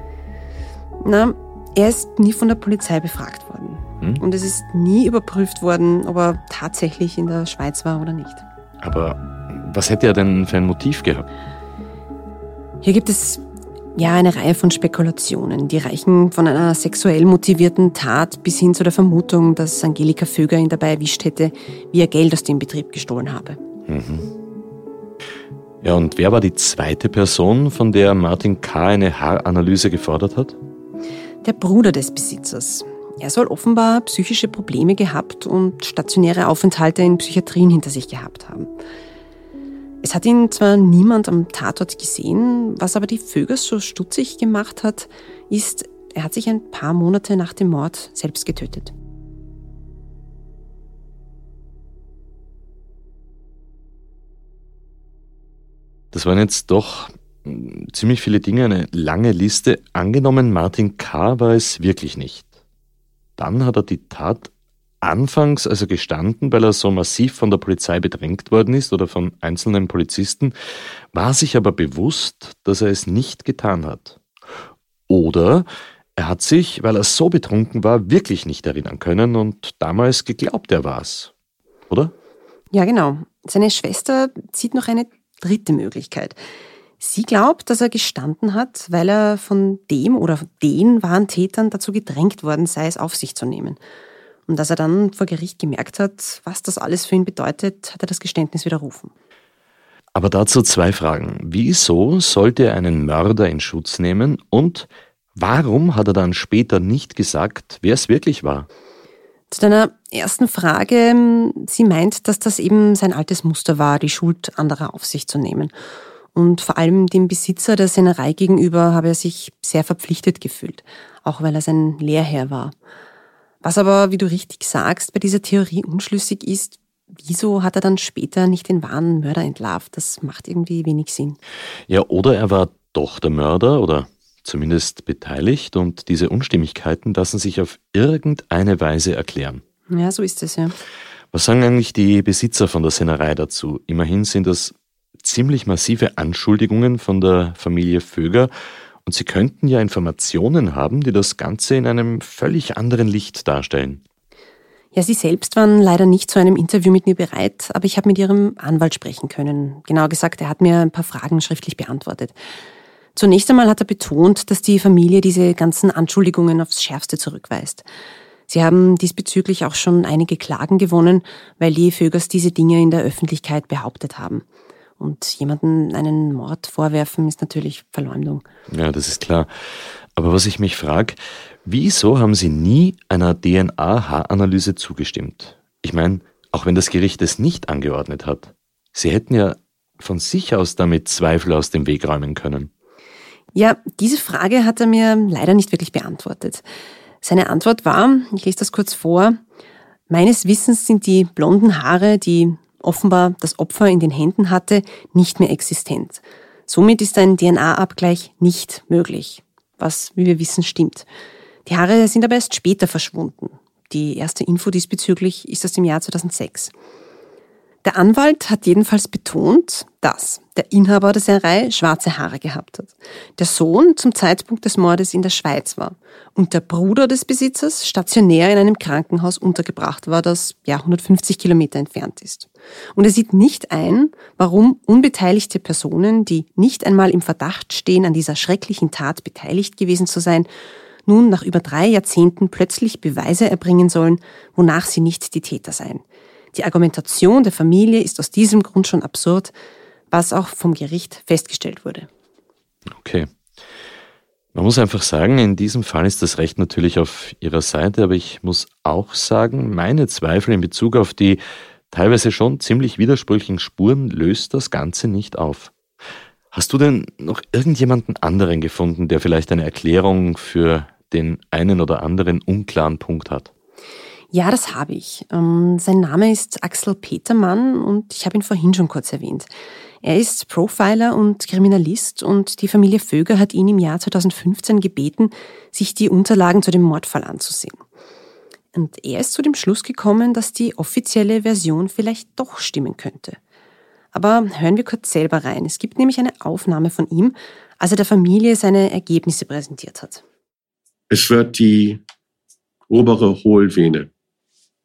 Na, er ist nie von der Polizei befragt worden. Hm? Und es ist nie überprüft worden, ob er tatsächlich in der Schweiz war oder nicht. Aber was hätte er denn für ein Motiv gehabt? Hier gibt es ja, eine Reihe von Spekulationen. Die reichen von einer sexuell motivierten Tat bis hin zu der Vermutung, dass Angelika Vöger ihn dabei erwischt hätte, wie er Geld aus dem Betrieb gestohlen habe. Mhm. Ja, und wer war die zweite Person, von der Martin K. eine Haaranalyse gefordert hat? Der Bruder des Besitzers. Er soll offenbar psychische Probleme gehabt und stationäre Aufenthalte in Psychiatrien hinter sich gehabt haben. Es hat ihn zwar niemand am Tatort gesehen, was aber die Vögel so stutzig gemacht hat, ist, er hat sich ein paar Monate nach dem Mord selbst getötet. Das waren jetzt doch hm, ziemlich viele Dinge, eine lange Liste. Angenommen, Martin K. war es wirklich nicht. Dann hat er die Tat anfangs also gestanden, weil er so massiv von der Polizei bedrängt worden ist oder von einzelnen Polizisten, war sich aber bewusst, dass er es nicht getan hat. Oder er hat sich, weil er so betrunken war, wirklich nicht erinnern können und damals geglaubt, er war's. Oder? Ja, genau. Seine Schwester sieht noch eine dritte Möglichkeit. Sie glaubt, dass er gestanden hat, weil er von dem oder den wahren Tätern dazu gedrängt worden sei, es auf sich zu nehmen. Und als er dann vor Gericht gemerkt hat, was das alles für ihn bedeutet, hat er das Geständnis widerrufen. Aber dazu zwei Fragen. Wieso sollte er einen Mörder in Schutz nehmen und warum hat er dann später nicht gesagt, wer es wirklich war? Zu deiner ersten Frage, sie meint, dass das eben sein altes Muster war, die Schuld anderer auf sich zu nehmen. Und vor allem dem Besitzer der Sennerei gegenüber habe er sich sehr verpflichtet gefühlt, auch weil er sein Lehrherr war. Was aber, wie du richtig sagst, bei dieser Theorie unschlüssig ist, wieso hat er dann später nicht den wahren Mörder entlarvt? Das macht irgendwie wenig Sinn. Ja, oder er war doch der Mörder oder zumindest beteiligt und diese Unstimmigkeiten lassen sich auf irgendeine Weise erklären. Ja, so ist es, ja. Was sagen eigentlich die Besitzer von der Sennerei dazu? Immerhin sind das ziemlich massive Anschuldigungen von der Familie Vöger und Sie könnten ja Informationen haben, die das Ganze in einem völlig anderen Licht darstellen. Ja, Sie selbst waren leider nicht zu einem Interview mit mir bereit, aber ich habe mit Ihrem Anwalt sprechen können. Genauer gesagt, er hat mir ein paar Fragen schriftlich beantwortet. Zunächst einmal hat er betont, dass die Familie diese ganzen Anschuldigungen aufs Schärfste zurückweist. Sie haben diesbezüglich auch schon einige Klagen gewonnen, weil die Vögers diese Dinge in der Öffentlichkeit behauptet haben. Und jemanden einen Mord vorwerfen ist natürlich Verleumdung. Ja, das ist klar. Aber was ich mich frage, wieso haben Sie nie einer DNA-Haaranalyse zugestimmt? Ich meine, auch wenn das Gericht es nicht angeordnet hat. Sie hätten ja von sich aus damit Zweifel aus dem Weg räumen können. Ja, diese Frage hat er mir leider nicht wirklich beantwortet. Seine Antwort war, ich lese das kurz vor, meines Wissens sind die blonden Haare, die offenbar das Opfer in den Händen hatte, nicht mehr existent. Somit ist ein DNA-Abgleich nicht möglich. was, wie wir wissen, stimmt. Die Haare sind aber erst später verschwunden. Die erste Info diesbezüglich ist aus dem Jahr 2006. Der Anwalt hat jedenfalls betont, dass der Inhaber der Sennerei schwarze Haare gehabt hat. Der Sohn zum Zeitpunkt des Mordes in der Schweiz war und der Bruder des Besitzers stationär in einem Krankenhaus untergebracht war, das ja 150 Kilometer entfernt ist. Und er sieht nicht ein, warum unbeteiligte Personen, die nicht einmal im Verdacht stehen, an dieser schrecklichen Tat beteiligt gewesen zu sein, nun nach über drei Jahrzehnten plötzlich Beweise erbringen sollen, wonach sie nicht die Täter seien. Die Argumentation der Familie ist aus diesem Grund schon absurd, was auch vom Gericht festgestellt wurde. Okay. Man muss einfach sagen, in diesem Fall ist das Recht natürlich auf ihrer Seite, aber ich muss auch sagen, meine Zweifel in Bezug auf die teilweise schon ziemlich widersprüchlichen Spuren löst das Ganze nicht auf. Hast du denn noch irgendjemanden anderen gefunden, der vielleicht eine Erklärung für den einen oder anderen unklaren Punkt hat? Ja, das habe ich. Ähm, sein Name ist Axel Petermann und ich habe ihn vorhin schon kurz erwähnt. Er ist Profiler und Kriminalist und die Familie Vöger hat ihn im Jahr 2015 gebeten, sich die Unterlagen zu dem Mordfall anzusehen. Und er ist zu dem Schluss gekommen, dass die offizielle Version vielleicht doch stimmen könnte. Aber hören wir kurz selber rein. Es gibt nämlich eine Aufnahme von ihm, als er der Familie seine Ergebnisse präsentiert hat. Es wird die obere Hohlvene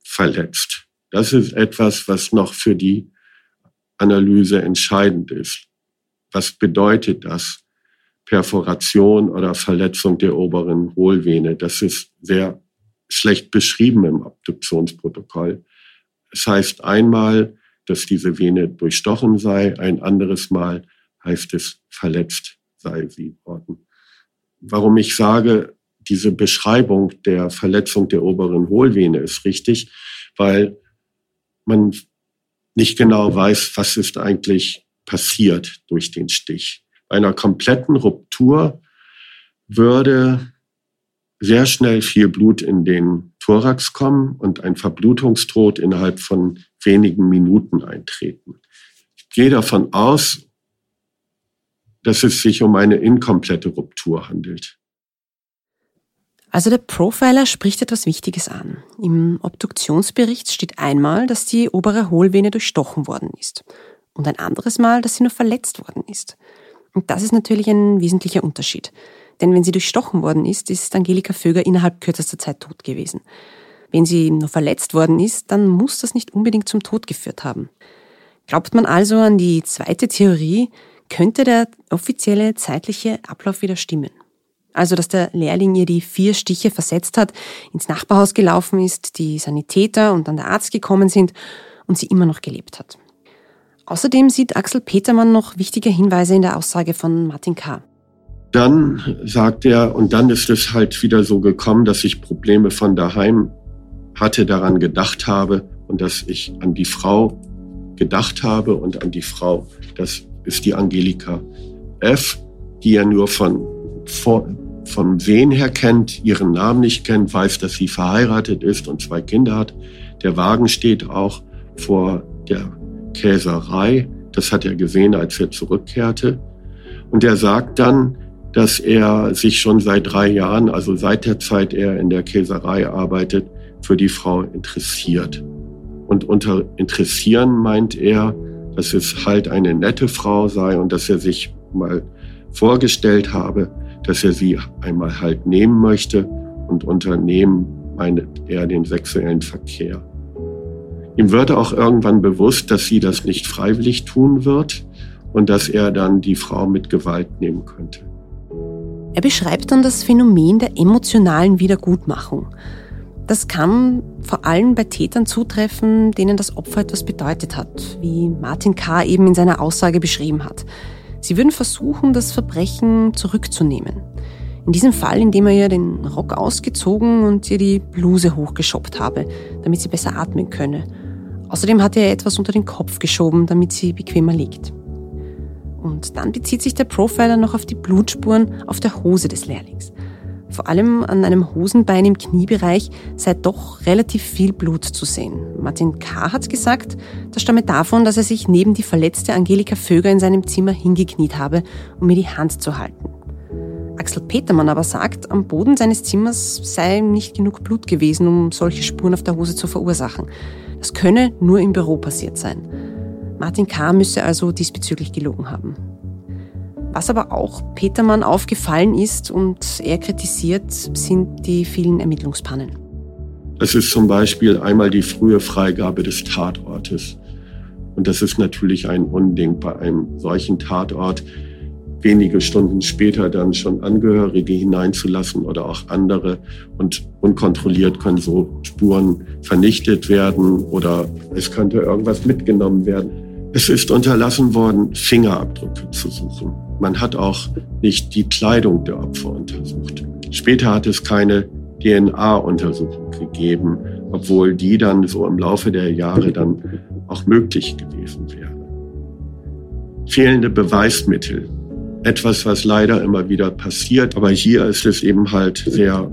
verletzt. Das ist etwas, was noch für die Analyse entscheidend ist. Was bedeutet das? Perforation oder Verletzung der oberen Hohlvene. Das ist sehr schlecht beschrieben im Obduktionsprotokoll. Es heißt einmal, dass diese Vene durchstochen sei, ein anderes Mal heißt es verletzt sei sie worden. Warum ich sage, diese Beschreibung der Verletzung der oberen Hohlvene ist richtig, weil man nicht genau weiß, was ist eigentlich passiert durch den Stich. Bei einer kompletten Ruptur würde sehr schnell viel Blut in den Thorax kommen und ein Verblutungstod innerhalb von wenigen Minuten eintreten. Ich gehe davon aus, dass es sich um eine inkomplette Ruptur handelt. Also der Profiler spricht etwas Wichtiges an. Im Obduktionsbericht steht einmal, dass die obere Hohlvene durchstochen worden ist und ein anderes Mal, dass sie nur verletzt worden ist. Und das ist natürlich ein wesentlicher Unterschied. Denn wenn sie durchstochen worden ist, ist Angelika Vöger innerhalb kürzester Zeit tot gewesen. Wenn sie nur verletzt worden ist, dann muss das nicht unbedingt zum Tod geführt haben. Glaubt man also an die zweite Theorie, könnte der offizielle zeitliche Ablauf wieder stimmen. Also, dass der Lehrling ihr die vier Stiche versetzt hat, ins Nachbarhaus gelaufen ist, die Sanitäter und dann der Arzt gekommen sind und sie immer noch gelebt hat. Außerdem sieht Axel Petermann noch wichtige Hinweise in der Aussage von Martin K. Dann sagt er, und dann ist es halt wieder so gekommen, dass ich Probleme von daheim hatte, daran gedacht habe und dass ich an die Frau gedacht habe und an die Frau. Das ist die Angelika F., die er nur von vor, vom Sehen her kennt, ihren Namen nicht kennt, weiß, dass sie verheiratet ist und zwei Kinder hat. Der Wagen steht auch vor der Käserei. Das hat er gesehen, als er zurückkehrte. Und er sagt dann, dass er sich schon seit drei Jahren, also seit der Zeit er in der Käserei arbeitet, für die Frau interessiert. Und unter interessieren meint er, dass es halt eine nette Frau sei und dass er sich mal vorgestellt habe, dass er sie einmal halt nehmen möchte und unternehmen meint er den sexuellen Verkehr. Ihm wird auch irgendwann bewusst, dass sie das nicht freiwillig tun wird und dass er dann die Frau mit Gewalt nehmen könnte. Er beschreibt dann das Phänomen der emotionalen Wiedergutmachung. Das kann vor allem bei Tätern zutreffen, denen das Opfer etwas bedeutet hat, wie Martin K. eben in seiner Aussage beschrieben hat. Sie würden versuchen, das Verbrechen zurückzunehmen. In diesem Fall, indem er ihr den Rock ausgezogen und ihr die Bluse hochgeschoppt habe, damit sie besser atmen könne. Außerdem hatte er etwas unter den Kopf geschoben, damit sie bequemer liegt. Und dann bezieht sich der Profiler noch auf die Blutspuren auf der Hose des Lehrlings. Vor allem an einem Hosenbein im Kniebereich sei doch relativ viel Blut zu sehen. Martin K. hat gesagt, das stamme davon, dass er sich neben die verletzte Angelika Vöger in seinem Zimmer hingekniet habe, um mir die Hand zu halten. Axel Petermann aber sagt, am Boden seines Zimmers sei nicht genug Blut gewesen, um solche Spuren auf der Hose zu verursachen. Das könne nur im Büro passiert sein. Martin K. müsse also diesbezüglich gelogen haben. Was aber auch Petermann aufgefallen ist und er kritisiert, sind die vielen Ermittlungspannen. Es ist zum Beispiel einmal die frühe Freigabe des Tatortes. Und das ist natürlich ein Unding bei einem solchen Tatort, wenige Stunden später dann schon Angehörige hineinzulassen oder auch andere. Und unkontrolliert können so Spuren vernichtet werden oder es könnte irgendwas mitgenommen werden. Es ist unterlassen worden, Fingerabdrücke zu suchen. Man hat auch nicht die Kleidung der Opfer untersucht. Später hat es keine DNA-Untersuchung gegeben, obwohl die dann so im Laufe der Jahre dann auch möglich gewesen wäre. Fehlende Beweismittel etwas, was leider immer wieder passiert. Aber hier ist es eben halt sehr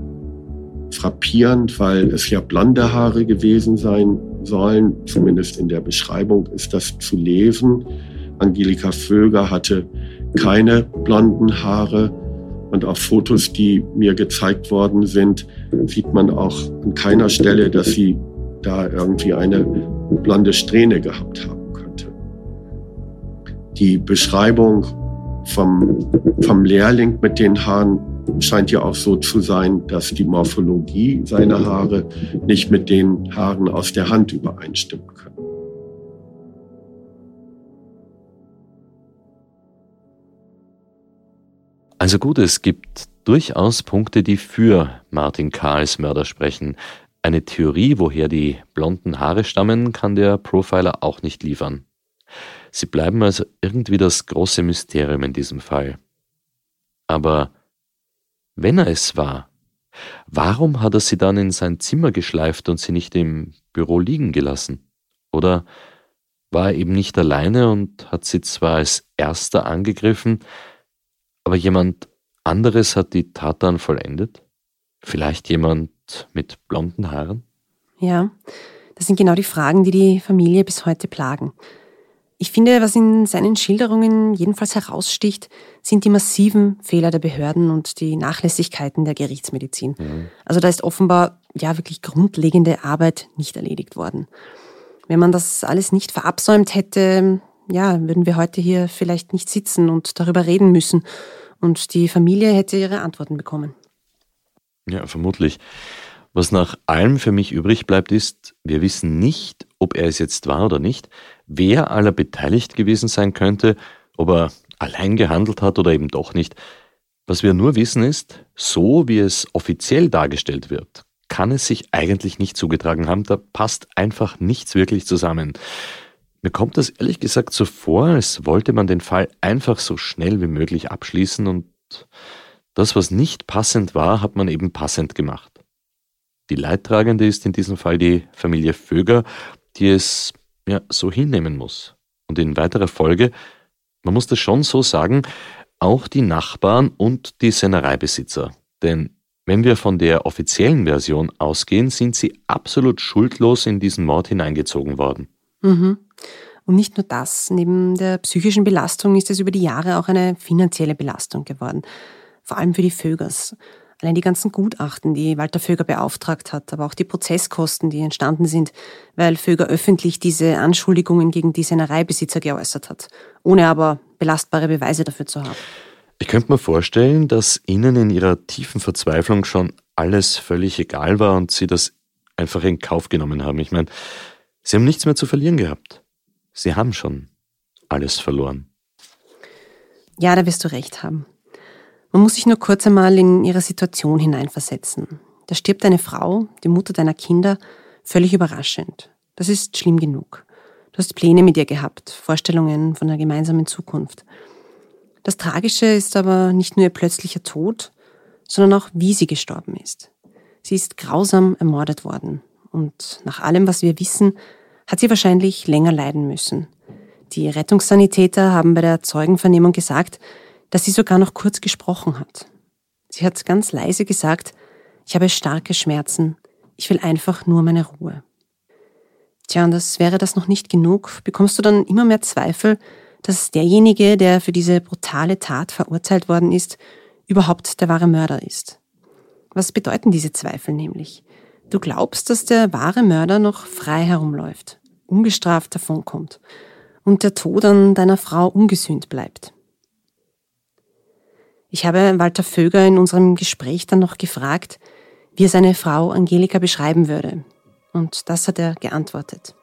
frappierend, weil es ja blonde Haare gewesen sein sollen. Zumindest in der Beschreibung ist das zu lesen. Angelika Vöger hatte keine blonden Haare. Und auf Fotos, die mir gezeigt worden sind, sieht man auch an keiner Stelle, dass sie da irgendwie eine blonde Strähne gehabt haben könnte. Die Beschreibung vom, vom Lehrling mit den Haaren scheint ja auch so zu sein, dass die Morphologie seiner Haare nicht mit den Haaren aus der Hand übereinstimmen können. Also gut, es gibt durchaus Punkte, die für Martin Karls Mörder sprechen. Eine Theorie, woher die blonden Haare stammen, kann der Profiler auch nicht liefern. Sie bleiben also irgendwie das große Mysterium in diesem Fall. Aber wenn er es war, warum hat er sie dann in sein Zimmer geschleift und sie nicht im Büro liegen gelassen? Oder war er eben nicht alleine und hat sie zwar als erster angegriffen, aber jemand anderes hat die Tat dann vollendet? Vielleicht jemand mit blonden Haaren? Ja, das sind genau die Fragen, die die Familie bis heute plagen. Ich finde, was in seinen Schilderungen jedenfalls heraussticht, sind die massiven Fehler der Behörden und die Nachlässigkeiten der Gerichtsmedizin. Mhm. Also da ist offenbar ja wirklich grundlegende Arbeit nicht erledigt worden. Wenn man das alles nicht verabsäumt hätte, ja, würden wir heute hier vielleicht nicht sitzen und darüber reden müssen und die Familie hätte ihre Antworten bekommen. Ja, vermutlich. Was nach allem für mich übrig bleibt, ist, wir wissen nicht, ob er es jetzt war oder nicht, wer aller beteiligt gewesen sein könnte, ob er allein gehandelt hat oder eben doch nicht. Was wir nur wissen ist, so wie es offiziell dargestellt wird, kann es sich eigentlich nicht zugetragen haben, da passt einfach nichts wirklich zusammen. Mir kommt das ehrlich gesagt so vor, als wollte man den Fall einfach so schnell wie möglich abschließen und das, was nicht passend war, hat man eben passend gemacht. Die Leidtragende ist in diesem Fall die Familie Vöger, die es ja so hinnehmen muss. Und in weiterer Folge, man muss das schon so sagen, auch die Nachbarn und die Sennereibesitzer. Denn wenn wir von der offiziellen Version ausgehen, sind sie absolut schuldlos in diesen Mord hineingezogen worden. Mhm. Und nicht nur das, neben der psychischen Belastung ist es über die Jahre auch eine finanzielle Belastung geworden. Vor allem für die Vögers. Allein die ganzen Gutachten, die Walter Vöger beauftragt hat, aber auch die Prozesskosten, die entstanden sind, weil Vöger öffentlich diese Anschuldigungen gegen die Sennereibesitzer geäußert hat, ohne aber belastbare Beweise dafür zu haben. Ich könnte mir vorstellen, dass Ihnen in Ihrer tiefen Verzweiflung schon alles völlig egal war und Sie das einfach in Kauf genommen haben. Ich meine, Sie haben nichts mehr zu verlieren gehabt. Sie haben schon alles verloren. Ja, da wirst du recht haben. Man muss sich nur kurz einmal in ihre Situation hineinversetzen. Da stirbt eine Frau, die Mutter deiner Kinder, völlig überraschend. Das ist schlimm genug. Du hast Pläne mit ihr gehabt, Vorstellungen von einer gemeinsamen Zukunft. Das Tragische ist aber nicht nur ihr plötzlicher Tod, sondern auch, wie sie gestorben ist. Sie ist grausam ermordet worden. Und nach allem, was wir wissen, hat sie wahrscheinlich länger leiden müssen. Die Rettungssanitäter haben bei der Zeugenvernehmung gesagt, dass sie sogar noch kurz gesprochen hat. Sie hat ganz leise gesagt, ich habe starke Schmerzen, ich will einfach nur meine Ruhe. Tja, und das wäre das noch nicht genug, bekommst du dann immer mehr Zweifel, dass derjenige, der für diese brutale Tat verurteilt worden ist, überhaupt der wahre Mörder ist. Was bedeuten diese Zweifel nämlich? Du glaubst, dass der wahre Mörder noch frei herumläuft, ungestraft davonkommt und der Tod an deiner Frau ungesühnt bleibt. Ich habe Walter Vöger in unserem Gespräch dann noch gefragt, wie er seine Frau Angelika beschreiben würde. Und das hat er geantwortet.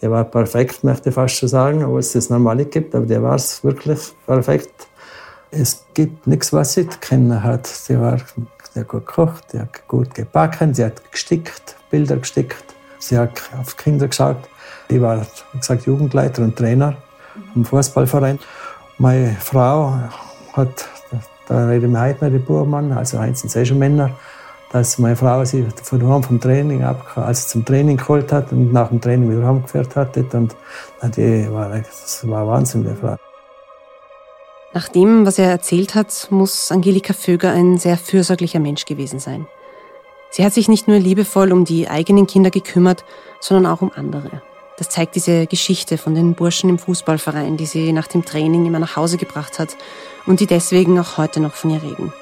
Er war perfekt, möchte ich fast schon sagen, obwohl es das Normale gibt, aber der war es wirklich perfekt. Es gibt nichts, was sie kennen hat. Sie war sehr gut gekocht, sie hat gut gebacken, sie hat gestickt, Bilder gestickt, sie hat auf Kinder geschaut. Ich war, wie gesagt, Jugendleiter und Trainer im Fußballverein. Meine Frau hat, da wir heute noch die Burmann, also eins sind eh schon Männer, dass meine Frau sie von daheim vom Training ab, also zum Training geholt hat und nach dem Training wieder heimgeführt hat. Und die war, das war Wahnsinn, die Frau. Nach dem, was er erzählt hat, muss Angelika Vöger ein sehr fürsorglicher Mensch gewesen sein. Sie hat sich nicht nur liebevoll um die eigenen Kinder gekümmert, sondern auch um andere. Das zeigt diese Geschichte von den Burschen im Fußballverein, die sie nach dem Training immer nach Hause gebracht hat und die deswegen auch heute noch von ihr reden.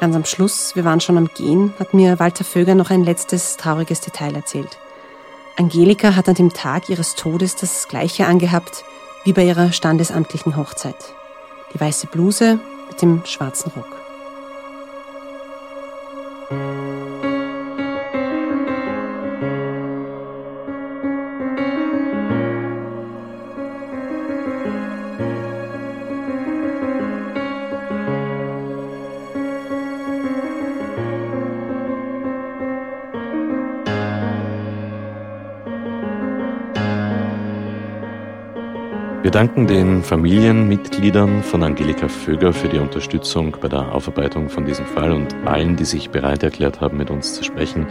Ganz am Schluss, wir waren schon am Gehen, hat mir Walter Vöger noch ein letztes trauriges Detail erzählt. Angelika hat an dem Tag ihres Todes das gleiche angehabt wie bei ihrer standesamtlichen Hochzeit die weiße Bluse mit dem schwarzen Rock. Wir danken den Familienmitgliedern von Angelika Vöger für die Unterstützung bei der Aufarbeitung von diesem Fall und allen, die sich bereit erklärt haben, mit uns zu sprechen.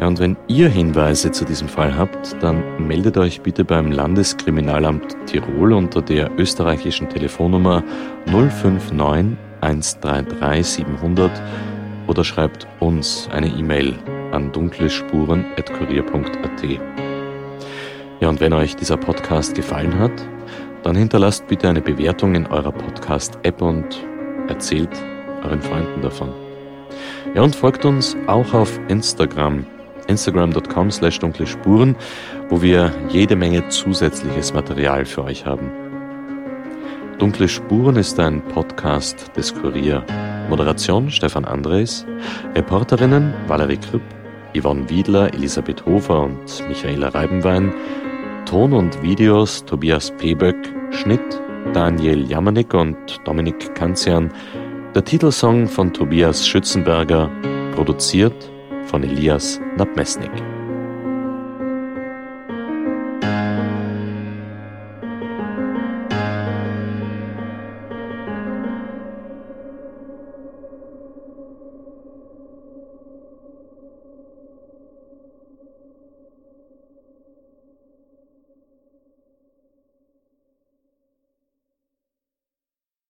Ja, und wenn ihr Hinweise zu diesem Fall habt, dann meldet euch bitte beim Landeskriminalamt Tirol unter der österreichischen Telefonnummer 059 133 700 oder schreibt uns eine E-Mail an dunklespuren.kurier.at. Ja, und wenn euch dieser Podcast gefallen hat, dann hinterlasst bitte eine Bewertung in eurer Podcast-App und erzählt euren Freunden davon. Ja, und folgt uns auch auf Instagram, instagram.com slash dunkle Spuren, wo wir jede Menge zusätzliches Material für euch haben. Dunkle Spuren ist ein Podcast des Kurier. Moderation Stefan Andres, Reporterinnen Valerie Kripp, Yvonne Wiedler, Elisabeth Hofer und Michaela Reibenwein, Ton und Videos Tobias Peböck, Schnitt Daniel Jamanik und Dominik Kanzian, der Titelsong von Tobias Schützenberger, produziert von Elias Nabmesnik.